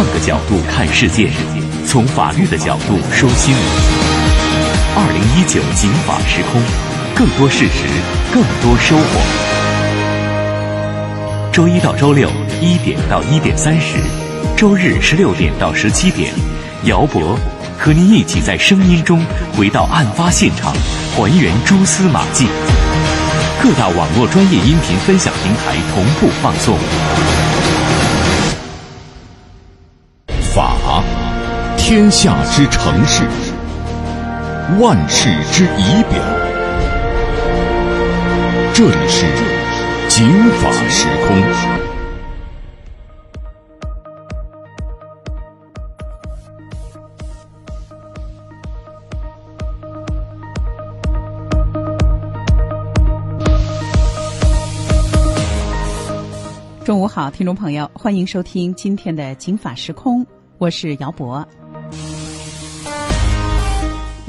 换个角度看世界，从法律的角度说新闻。二零一九警法时空，更多事实，更多收获。周一到周六一点到一点三十，周日十六点到十七点，姚博和您一起在声音中回到案发现场，还原蛛丝马迹。各大网络专业音频分享平台同步放送。天下之城市，万世之仪表。这里是警法时空。中午好，听众朋友，欢迎收听今天的《警法时空》，我是姚博。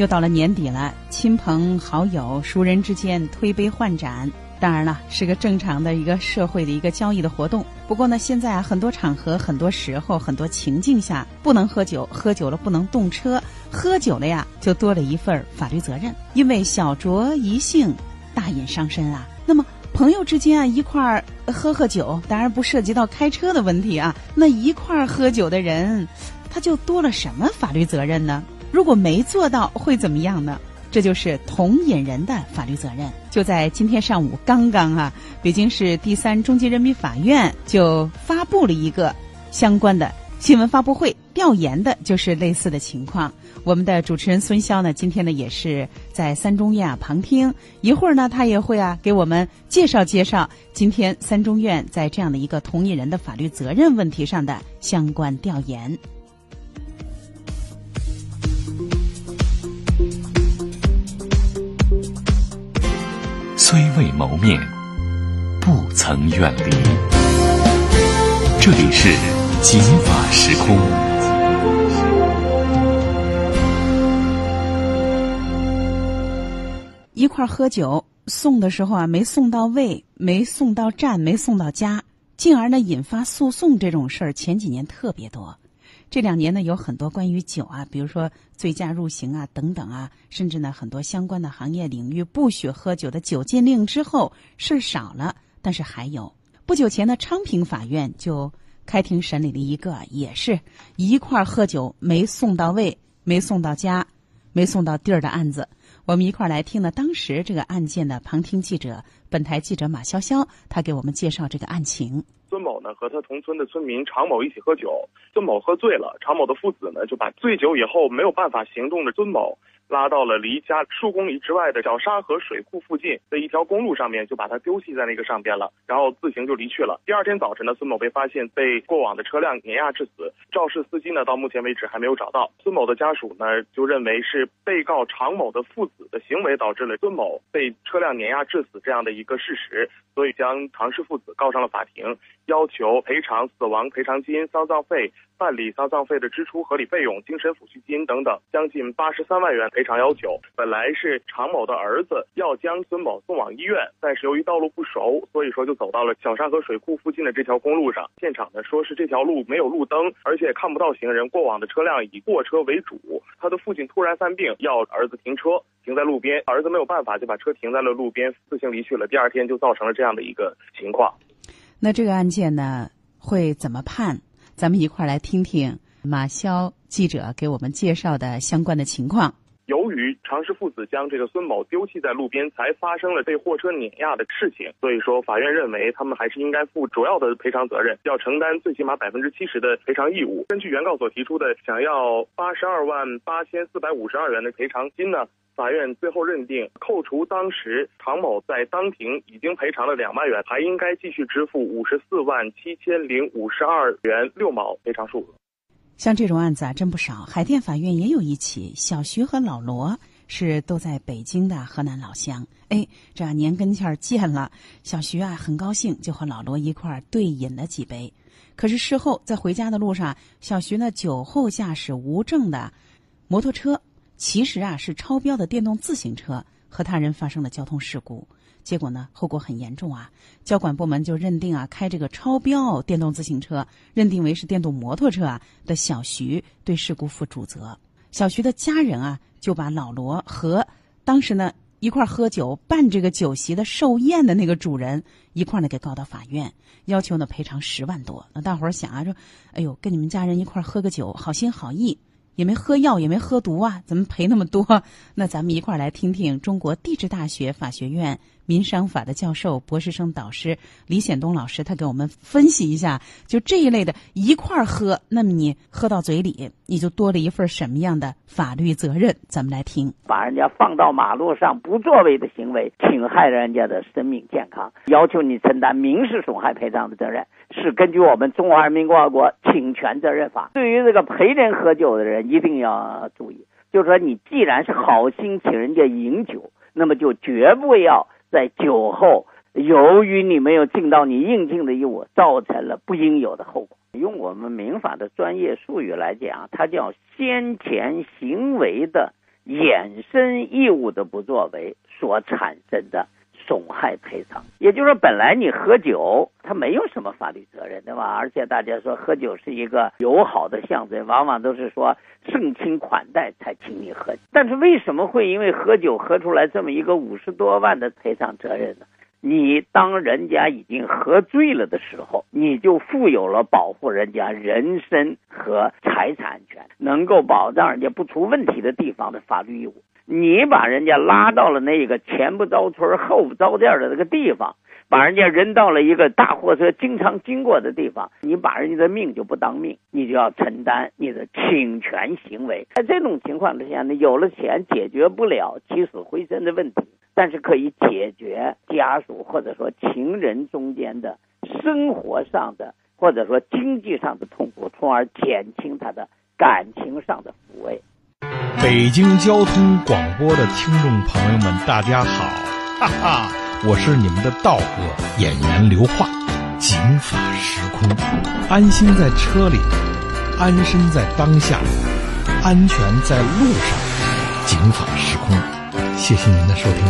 又到了年底了，亲朋好友、熟人之间推杯换盏，当然了，是个正常的一个社会的一个交易的活动。不过呢，现在啊，很多场合、很多时候、很多情境下不能喝酒，喝酒了不能动车，喝酒了呀，就多了一份法律责任，因为小酌怡兴，大饮伤身啊。那么。朋友之间啊，一块儿喝喝酒，当然不涉及到开车的问题啊。那一块儿喝酒的人，他就多了什么法律责任呢？如果没做到，会怎么样呢？这就是同饮人的法律责任。就在今天上午刚刚啊，北京市第三中级人民法院就发布了一个相关的新闻发布会，调研的就是类似的情况。我们的主持人孙潇呢，今天呢也是在三中院啊旁听，一会儿呢他也会啊给我们介绍介绍今天三中院在这样的一个同意人的法律责任问题上的相关调研。未谋面，不曾远离。这里是警法时空。一块喝酒送的时候啊，没送到位，没送到站，没送到家，进而呢引发诉讼这种事儿，前几年特别多。这两年呢，有很多关于酒啊，比如说醉驾入刑啊等等啊，甚至呢很多相关的行业领域不许喝酒的酒禁令之后，事儿少了。但是还有不久前呢，昌平法院就开庭审理了一个，也是一块喝酒没送到位，没送到家，没送到地儿的案子。我们一块儿来听呢，当时这个案件的旁听记者，本台记者马潇潇，他给我们介绍这个案情。孙某呢和他同村的村民常某一起喝酒，孙某喝醉了，常某的父子呢就把醉酒以后没有办法行动的孙某。拉到了离家数公里之外的小沙河水库附近的一条公路上面，就把他丢弃在那个上边了，然后自行就离去了。第二天早晨呢，孙某被发现被过往的车辆碾压致死，肇事司机呢到目前为止还没有找到。孙某的家属呢就认为是被告常某的父子的行为导致了孙某被车辆碾压致死这样的一个事实，所以将常氏父子告上了法庭，要求赔偿死亡赔偿金、丧葬费。办理丧葬费的支出、合理费用、精神抚恤金等等，将近八十三万元赔偿要求。本来是常某的儿子要将孙某送往医院，但是由于道路不熟，所以说就走到了小沙河水库附近的这条公路上。现场呢说是这条路没有路灯，而且看不到行人，过往的车辆以过车为主。他的父亲突然犯病，要儿子停车，停在路边，儿子没有办法就把车停在了路边，自行离去了。第二天就造成了这样的一个情况。那这个案件呢会怎么判？咱们一块儿来听听马潇记者给我们介绍的相关的情况。由于常氏父子将这个孙某丢弃在路边，才发生了被货车碾压的事情，所以说法院认为他们还是应该负主要的赔偿责任，要承担最起码百分之七十的赔偿义务。根据原告所提出的想要八十二万八千四百五十二元的赔偿金呢？法院最后认定，扣除当时常某在当庭已经赔偿了两万元，还应该继续支付五十四万七千零五十二元六毛赔偿数额。像这种案子啊，真不少。海淀法院也有一起，小徐和老罗是都在北京的河南老乡。哎，这年跟前见了，小徐啊很高兴，就和老罗一块儿对饮了几杯。可是事后在回家的路上，小徐呢酒后驾驶无证的摩托车。其实啊，是超标的电动自行车和他人发生了交通事故。结果呢，后果很严重啊！交管部门就认定啊，开这个超标电动自行车，认定为是电动摩托车啊的小徐对事故负主责。小徐的家人啊，就把老罗和当时呢一块喝酒办这个酒席的寿宴的那个主人一块呢给告到法院，要求呢赔偿十万多。那大伙儿想啊，说，哎呦，跟你们家人一块喝个酒，好心好意。也没喝药，也没喝毒啊，怎么赔那么多？那咱们一块儿来听听中国地质大学法学院民商法的教授、博士生导师李显东老师，他给我们分析一下，就这一类的一块儿喝，那么你喝到嘴里，你就多了一份什么样的法律责任？咱们来听。把人家放到马路上不作为的行为，侵害人家的生命健康，要求你承担民事损害赔偿的责任。是根据我们《中华人民共和国侵权责任法》，对于这个陪人喝酒的人，一定要注意，就是说，你既然是好心请人家饮酒，那么就绝不要在酒后，由于你没有尽到你应尽的义务，造成了不应有的后果。用我们民法的专业术语来讲，它叫先前行为的衍生义务的不作为所产生的。损害赔偿，也就是说，本来你喝酒，他没有什么法律责任，对吧？而且大家说喝酒是一个友好的象征，往往都是说盛情款待才请你喝。但是为什么会因为喝酒喝出来这么一个五十多万的赔偿责任呢？你当人家已经喝醉了的时候，你就负有了保护人家人身和财产安全，能够保障人家不出问题的地方的法律义务。你把人家拉到了那个前不着村后不着店的那个地方，把人家扔到了一个大货车经常经过的地方，你把人家的命就不当命，你就要承担你的侵权行为。在这种情况之下呢，有了钱解决不了起死回生的问题，但是可以解决家属或者说情人中间的生活上的或者说经济上的痛苦，从而减轻他的感情上的抚慰。北京交通广播的听众朋友们，大家好，哈哈，我是你们的道哥演员刘化，警法时空，安心在车里，安身在当下，安全在路上，警法时空，谢谢您的收听。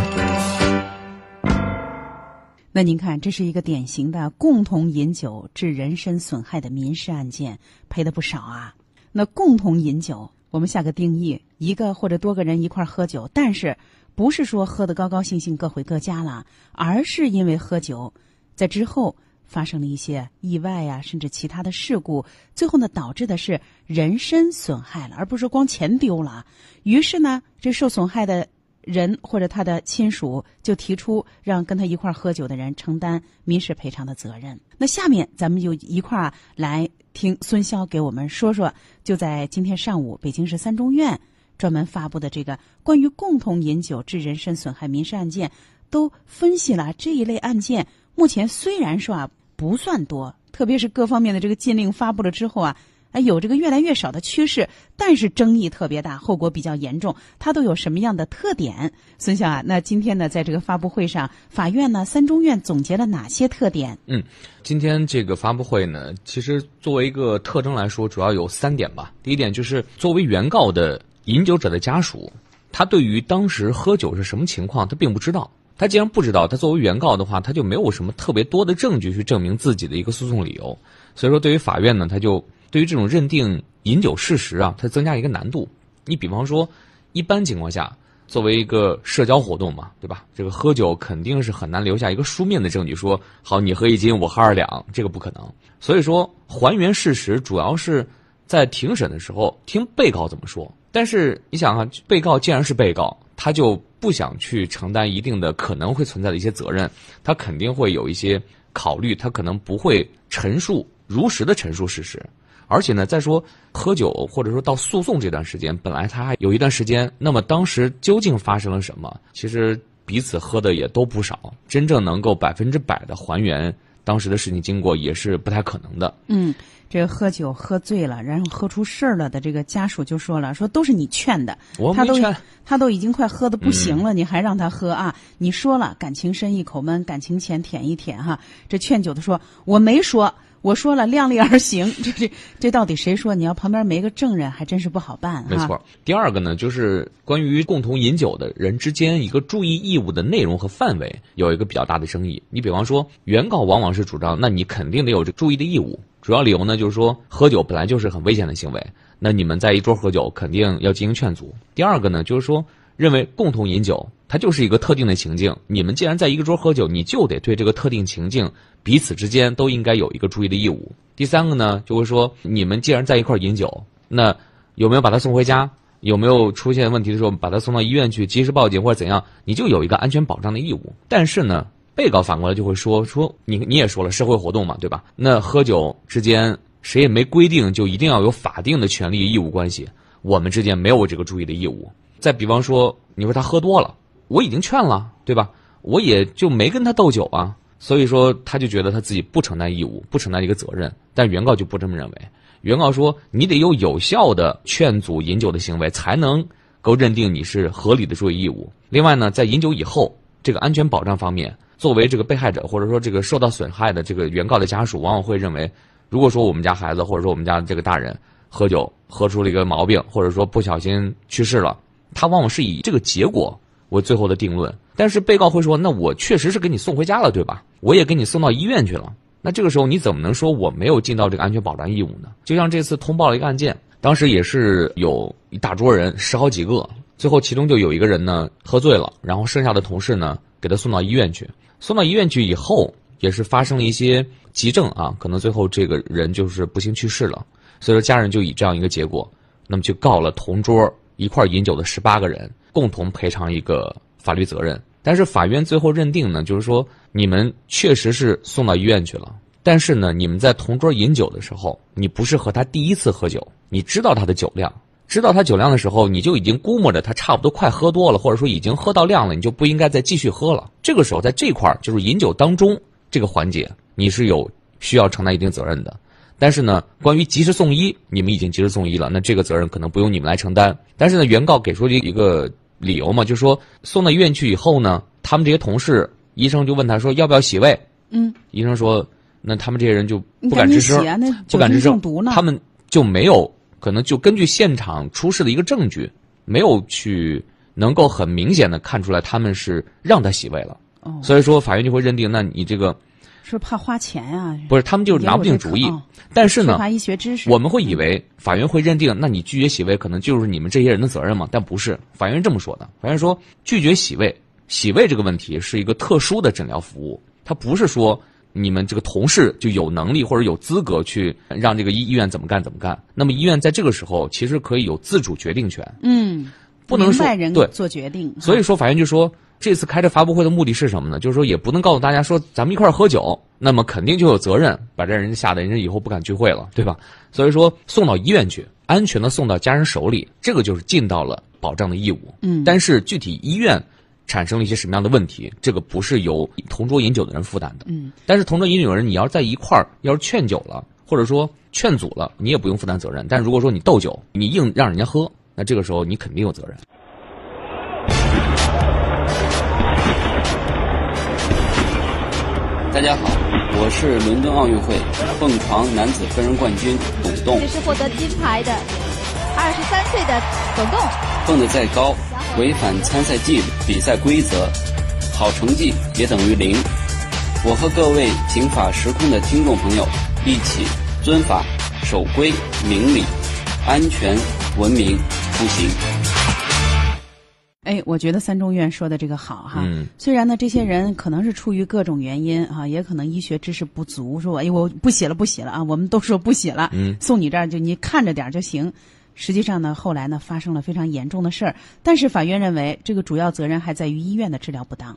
那您看，这是一个典型的共同饮酒致人身损害的民事案件，赔的不少啊。那共同饮酒。我们下个定义，一个或者多个人一块喝酒，但是不是说喝得高高兴兴各回各家了，而是因为喝酒，在之后发生了一些意外呀，甚至其他的事故，最后呢导致的是人身损害了，而不是光钱丢了。于是呢，这受损害的。人或者他的亲属就提出让跟他一块喝酒的人承担民事赔偿的责任。那下面咱们就一块来听孙潇给我们说说，就在今天上午，北京市三中院专门发布的这个关于共同饮酒致人身损害民事案件，都分析了这一类案件。目前虽然说啊不算多，特别是各方面的这个禁令发布了之后啊。哎，有这个越来越少的趋势，但是争议特别大，后果比较严重。它都有什么样的特点？孙晓啊，那今天呢，在这个发布会上，法院呢，三中院总结了哪些特点？嗯，今天这个发布会呢，其实作为一个特征来说，主要有三点吧。第一点就是，作为原告的饮酒者的家属，他对于当时喝酒是什么情况，他并不知道。他既然不知道，他作为原告的话，他就没有什么特别多的证据去证明自己的一个诉讼理由。所以说，对于法院呢，他就。对于这种认定饮酒事实啊，它增加一个难度。你比方说，一般情况下，作为一个社交活动嘛，对吧？这个喝酒肯定是很难留下一个书面的证据，说好你喝一斤，我喝二两，这个不可能。所以说，还原事实主要是在庭审的时候听被告怎么说。但是你想啊，被告既然是被告，他就不想去承担一定的可能会存在的一些责任，他肯定会有一些考虑，他可能不会陈述如实的陈述事实。而且呢，再说喝酒或者说到诉讼这段时间，本来他还有一段时间，那么当时究竟发生了什么？其实彼此喝的也都不少，真正能够百分之百的还原当时的事情经过，也是不太可能的。嗯，这个喝酒喝醉了，然后喝出事儿了的这个家属就说了，说都是你劝的，我没劝，他都已经快喝的不行了，你还让他喝啊？你说了，感情深一口闷，感情浅舔一舔哈。这劝酒的说，我没说。我说了，量力而行。这这这到底谁说？你要旁边没个证人，还真是不好办。没错。第二个呢，就是关于共同饮酒的人之间一个注意义务的内容和范围有一个比较大的争议。你比方说，原告往往是主张，那你肯定得有这注意的义务。主要理由呢，就是说喝酒本来就是很危险的行为，那你们在一桌喝酒，肯定要进行劝阻。第二个呢，就是说认为共同饮酒，它就是一个特定的情境，你们既然在一个桌喝酒，你就得对这个特定情境彼此之间都应该有一个注意的义务。第三个呢，就会说你们既然在一块儿饮酒，那有没有把他送回家？有没有出现问题的时候把他送到医院去及时报警或者怎样？你就有一个安全保障的义务。但是呢？被告反过来就会说说你你也说了社会活动嘛，对吧？那喝酒之间谁也没规定就一定要有法定的权利义务关系，我们之间没有这个注意的义务。再比方说，你说他喝多了，我已经劝了，对吧？我也就没跟他斗酒啊，所以说他就觉得他自己不承担义务，不承担一个责任。但原告就不这么认为，原告说你得有有效的劝阻饮酒的行为，才能够认定你是合理的注意义务。另外呢，在饮酒以后，这个安全保障方面。作为这个被害者，或者说这个受到损害的这个原告的家属，往往会认为，如果说我们家孩子，或者说我们家这个大人喝酒喝出了一个毛病，或者说不小心去世了，他往往是以这个结果为最后的定论。但是被告会说，那我确实是给你送回家了，对吧？我也给你送到医院去了。那这个时候你怎么能说我没有尽到这个安全保障义务呢？就像这次通报了一个案件，当时也是有一大桌人，十好几个，最后其中就有一个人呢喝醉了，然后剩下的同事呢给他送到医院去。送到医院去以后，也是发生了一些急症啊，可能最后这个人就是不幸去世了。所以说，家人就以这样一个结果，那么就告了同桌一块饮酒的十八个人，共同赔偿一个法律责任。但是法院最后认定呢，就是说你们确实是送到医院去了，但是呢，你们在同桌饮酒的时候，你不是和他第一次喝酒，你知道他的酒量。知道他酒量的时候，你就已经估摸着他差不多快喝多了，或者说已经喝到量了，你就不应该再继续喝了。这个时候，在这块儿就是饮酒当中这个环节，你是有需要承担一定责任的。但是呢，关于及时送医，你们已经及时送医了，那这个责任可能不用你们来承担。但是呢，原告给出一一个理由嘛，就是说送到医院去以后呢，他们这些同事，医生就问他说要不要洗胃？嗯，医生说，那他们这些人就不敢吱声，不敢吱声，他们就没有。可能就根据现场出示的一个证据，没有去能够很明显的看出来他们是让他洗胃了，所以说法院就会认定，那你这个是怕花钱呀？不是，他们就是拿不定主意。但是呢，医学知识，我们会以为法院会认定，那你拒绝洗胃可能就是你们这些人的责任嘛？但不是，法院这么说的。法院说，拒绝洗胃，洗胃这个问题是一个特殊的诊疗服务，它不是说。你们这个同事就有能力或者有资格去让这个医医院怎么干怎么干。那么医院在这个时候其实可以有自主决定权。嗯，不能说对做决定。所以说法院就说这次开这发布会的目的是什么呢？就是说也不能告诉大家说咱们一块儿喝酒，那么肯定就有责任把这人吓得人家以后不敢聚会了，对吧？所以说送到医院去，安全的送到家人手里，这个就是尽到了保障的义务。嗯，但是具体医院。产生了一些什么样的问题？这个不是由同桌饮酒的人负担的。嗯，但是同桌饮酒的人，你要在一块儿，要是劝酒了，或者说劝阻了，你也不用负担责任。但如果说你斗酒，你硬让人家喝，那这个时候你肯定有责任。大家好，我是伦敦奥运会蹦床男子个人冠军董栋。这是获得金牌的二十三岁的董栋。蹦得再高。违反参赛纪律、比赛规则，好成绩也等于零。我和各位警法时空的听众朋友一起遵法、守规、明理、安全、文明出行。哎，我觉得三中院说的这个好哈。嗯。虽然呢，这些人可能是出于各种原因啊，也可能医学知识不足，说哎我不写了不写了啊，我们都说不写了。嗯。送你这儿就你看着点就行。实际上呢，后来呢发生了非常严重的事儿，但是法院认为这个主要责任还在于医院的治疗不当。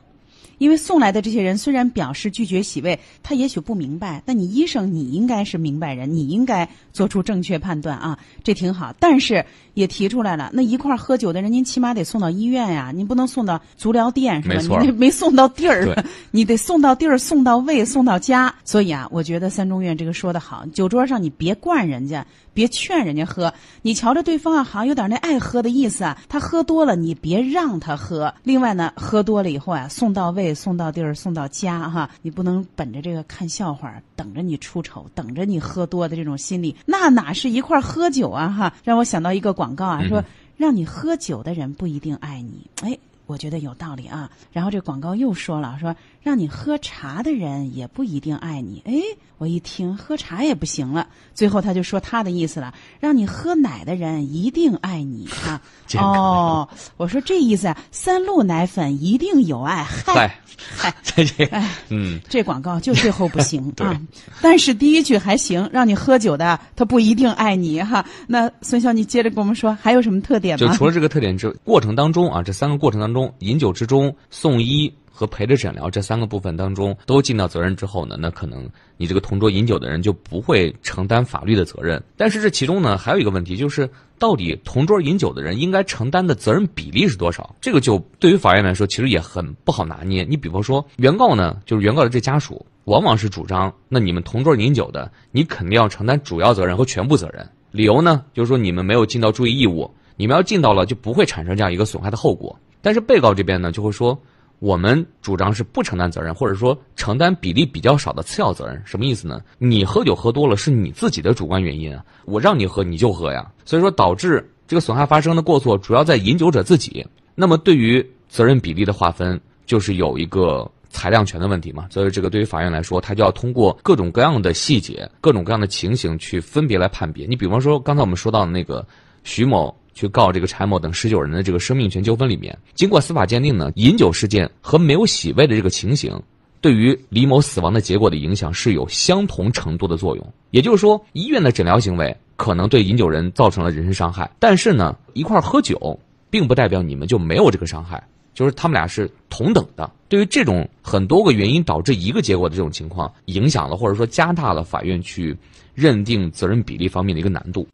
因为送来的这些人虽然表示拒绝洗胃，他也许不明白。但你医生，你应该是明白人，你应该做出正确判断啊，这挺好。但是也提出来了，那一块喝酒的人，您起码得送到医院呀，您不能送到足疗店是吧？没错，你 没送到地儿，你得送到地儿，送到胃，送到家。所以啊，我觉得三中院这个说的好，酒桌上你别惯人家，别劝人家喝。你瞧着对方啊，好像有点那爱喝的意思啊，他喝多了，你别让他喝。另外呢，喝多了以后啊，送到位。送到地儿，送到家哈。你不能本着这个看笑话，等着你出丑，等着你喝多的这种心理，那哪是一块喝酒啊哈？让我想到一个广告啊，说让你喝酒的人不一定爱你，哎。我觉得有道理啊。然后这广告又说了，说让你喝茶的人也不一定爱你。哎，我一听喝茶也不行了。最后他就说他的意思了，让你喝奶的人一定爱你 啊。哦，我说这意思啊，三鹿奶粉一定有爱。嗨，嗨，这这，哎，嗯，这广告就最后不行啊。但是第一句还行，让你喝酒的他不一定爱你哈。那孙潇，你接着跟我们说还有什么特点吗？就除了这个特点之过程当中啊，这三个过程当中。中饮酒之中送医和陪着诊疗这三个部分当中都尽到责任之后呢，那可能你这个同桌饮酒的人就不会承担法律的责任。但是这其中呢还有一个问题，就是到底同桌饮酒的人应该承担的责任比例是多少？这个就对于法院来说其实也很不好拿捏。你比方说原告呢，就是原告的这家属，往往是主张那你们同桌饮酒的，你肯定要承担主要责任和全部责任。理由呢就是说你们没有尽到注意义务，你们要尽到了就不会产生这样一个损害的后果。但是被告这边呢，就会说，我们主张是不承担责任，或者说承担比例比较少的次要责任。什么意思呢？你喝酒喝多了是你自己的主观原因啊，我让你喝你就喝呀。所以说导致这个损害发生的过错主要在饮酒者自己。那么对于责任比例的划分，就是有一个裁量权的问题嘛。所以这个对于法院来说，他就要通过各种各样的细节、各种各样的情形去分别来判别。你比方说刚才我们说到的那个徐某。去告这个柴某等十九人的这个生命权纠纷里面，经过司法鉴定呢，饮酒事件和没有洗胃的这个情形，对于李某死亡的结果的影响是有相同程度的作用。也就是说，医院的诊疗行为可能对饮酒人造成了人身伤害，但是呢，一块喝酒并不代表你们就没有这个伤害，就是他们俩是同等的。对于这种很多个原因导致一个结果的这种情况，影响了或者说加大了法院去认定责任比例方面的一个难度。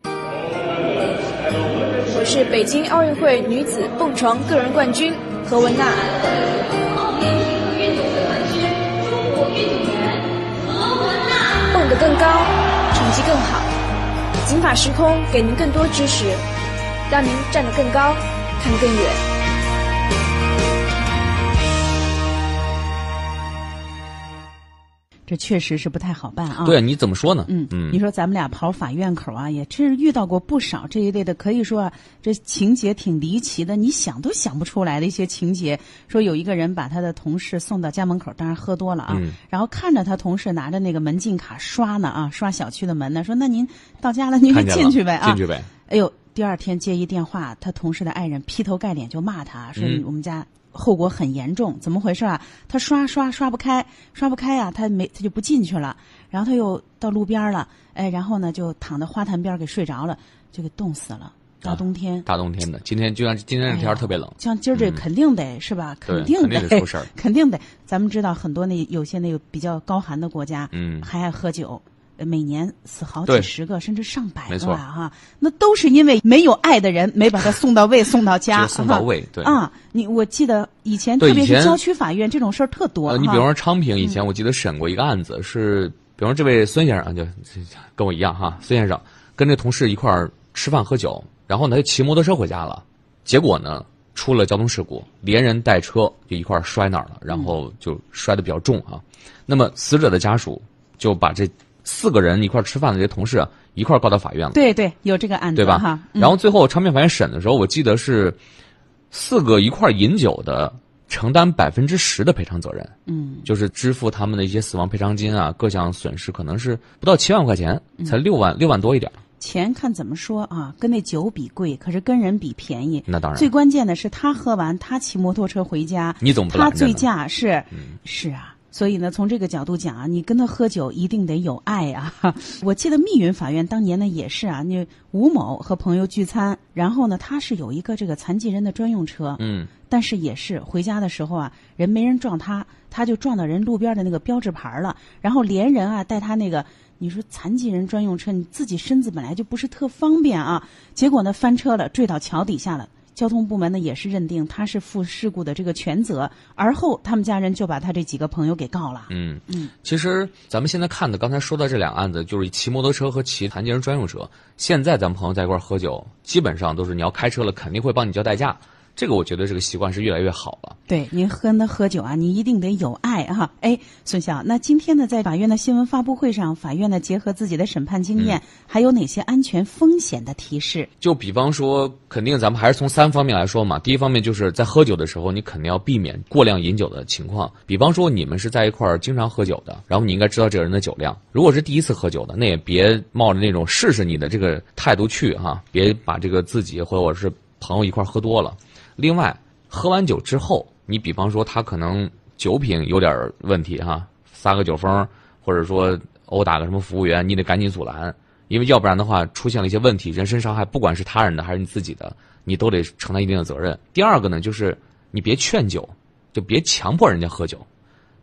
是北京奥运会女子蹦床个人冠军何雯娜。蹦得更高，成绩更好。锦法时空给您更多支持，让您站得更高，看得更远。这确实是不太好办啊！对，你怎么说呢？嗯嗯，你说咱们俩跑法院口啊，也真是遇到过不少这一类的，可以说这情节挺离奇的，你想都想不出来的一些情节。说有一个人把他的同事送到家门口，当然喝多了啊，然后看着他同事拿着那个门禁卡刷呢啊，刷小区的门呢，说那您到家了，您就进去呗啊，进去呗。哎呦，第二天接一电话，他同事的爱人劈头盖脸就骂他说我们家。后果很严重，怎么回事啊？他刷刷刷不开，刷不开呀，他没他就不进去了。然后他又到路边了，哎，然后呢就躺在花坛边给睡着了，就给冻死了。大冬天，大冬天的，今天就像今天这天特别冷，像今儿这肯定得是吧？肯定得出事儿，肯定得。咱们知道很多那有些那个比较高寒的国家，嗯，还爱喝酒。每年死好几十个，甚至上百个啊！哈，那都是因为没有爱的人没把他送到位，送到家，送到位。对啊，你我记得以前，特别是郊区法院这种事儿特多。你比方说昌平，以前我记得审过一个案子，是比方这位孙先生就跟我一样哈，孙先生跟这同事一块儿吃饭喝酒，然后呢他骑摩托车回家了，结果呢出了交通事故，连人带车就一块儿摔那儿了，然后就摔的比较重啊。那么死者的家属就把这。四个人一块吃饭的这些同事啊一块告到法院了。对对，有这个案子，对吧？哈。然后最后昌平法院审的时候，我记得是四个一块饮酒的承担百分之十的赔偿责任。嗯。就是支付他们的一些死亡赔偿金啊，各项损失可能是不到七万块钱，才六万六万多一点。钱看怎么说啊？跟那酒比贵，可是跟人比便宜。那当然。最关键的是他喝完，他骑摩托车回家，你怎么他醉驾是？是啊。所以呢，从这个角度讲啊，你跟他喝酒一定得有爱啊。我记得密云法院当年呢也是啊，那吴某和朋友聚餐，然后呢他是有一个这个残疾人的专用车，嗯，但是也是回家的时候啊，人没人撞他，他就撞到人路边的那个标志牌了，然后连人啊带他那个，你说残疾人专用车，你自己身子本来就不是特方便啊，结果呢翻车了，坠到桥底下了。交通部门呢也是认定他是负事故的这个全责，而后他们家人就把他这几个朋友给告了。嗯嗯，其实咱们现在看的，刚才说到这两个案子，就是骑摩托车和骑残疾人专用车。现在咱们朋友在一块儿喝酒，基本上都是你要开车了，肯定会帮你叫代驾。这个我觉得这个习惯是越来越好了。对，您喝那喝酒啊，您一定得有爱哈。哎，孙晓，那今天呢，在法院的新闻发布会上，法院呢结合自己的审判经验，嗯还有哪些安全风险的提示？就比方说，肯定咱们还是从三方面来说嘛。第一方面就是在喝酒的时候，你肯定要避免过量饮酒的情况。比方说，你们是在一块儿经常喝酒的，然后你应该知道这个人的酒量。如果是第一次喝酒的，那也别冒着那种试试你的这个态度去哈，别把这个自己或者是朋友一块儿喝多了。另外，喝完酒之后，你比方说他可能酒品有点问题哈，撒个酒疯，或者说殴打个什么服务员，你得赶紧阻拦。因为要不然的话，出现了一些问题，人身伤害，不管是他人的还是你自己的，你都得承担一定的责任。第二个呢，就是你别劝酒，就别强迫人家喝酒。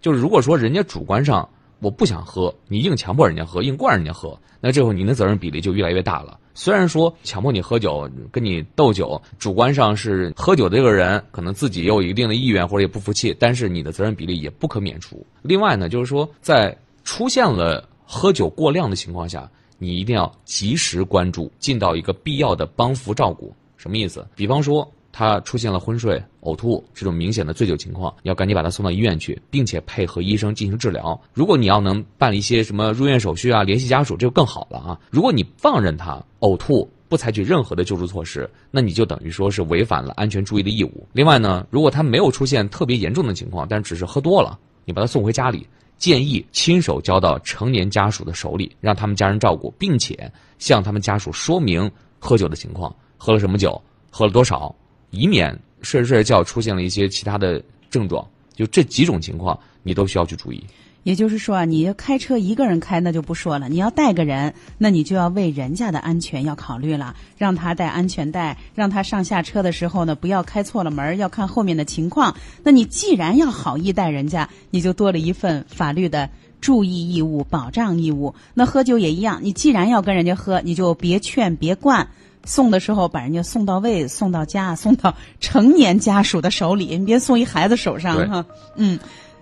就是如果说人家主观上我不想喝，你硬强迫人家喝，硬灌人家喝，那这会您的责任比例就越来越大了。虽然说强迫你喝酒，跟你斗酒，主观上是喝酒的这个人可能自己也有一定的意愿或者也不服气，但是你的责任比例也不可免除。另外呢，就是说在出现了喝酒过量的情况下，你一定要及时关注，尽到一个必要的帮扶照顾。什么意思？比方说他出现了昏睡、呕吐这种明显的醉酒情况，要赶紧把他送到医院去，并且配合医生进行治疗。如果你要能办一些什么入院手续啊，联系家属，这就更好了啊。如果你放任他呕吐，不采取任何的救助措施，那你就等于说是违反了安全注意的义务。另外呢，如果他没有出现特别严重的情况，但只是喝多了，你把他送回家里。建议亲手交到成年家属的手里，让他们家人照顾，并且向他们家属说明喝酒的情况，喝了什么酒，喝了多少，以免睡着睡着觉出现了一些其他的症状。就这几种情况，你都需要去注意。也就是说啊，你开车一个人开那就不说了，你要带个人，那你就要为人家的安全要考虑了，让他带安全带，让他上下车的时候呢，不要开错了门，要看后面的情况。那你既然要好意带人家，你就多了一份法律的注意义务、保障义务。那喝酒也一样，你既然要跟人家喝，你就别劝别灌。送的时候把人家送到位，送到家，送到成年家属的手里，你别送一孩子手上哈。嗯。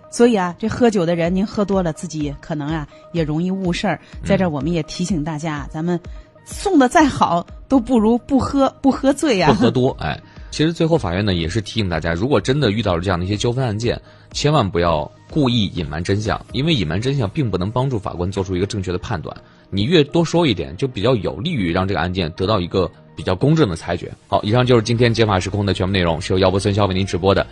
所以啊，这喝酒的人，您喝多了，自己可能啊也容易误事儿。在这儿，我们也提醒大家，咱们送的再好，都不如不喝不喝醉呀、不喝多。哎，其实最后法院呢也是提醒大家，如果真的遇到了这样的一些纠纷案件，千万不要故意隐瞒真相，因为隐瞒真相并不能帮助法官做出一个正确的判断。你越多说一点，就比较有利于让这个案件得到一个比较公正的裁决。好，以上就是今天解法时空的全部内容，是由姚博森肖为您直播的。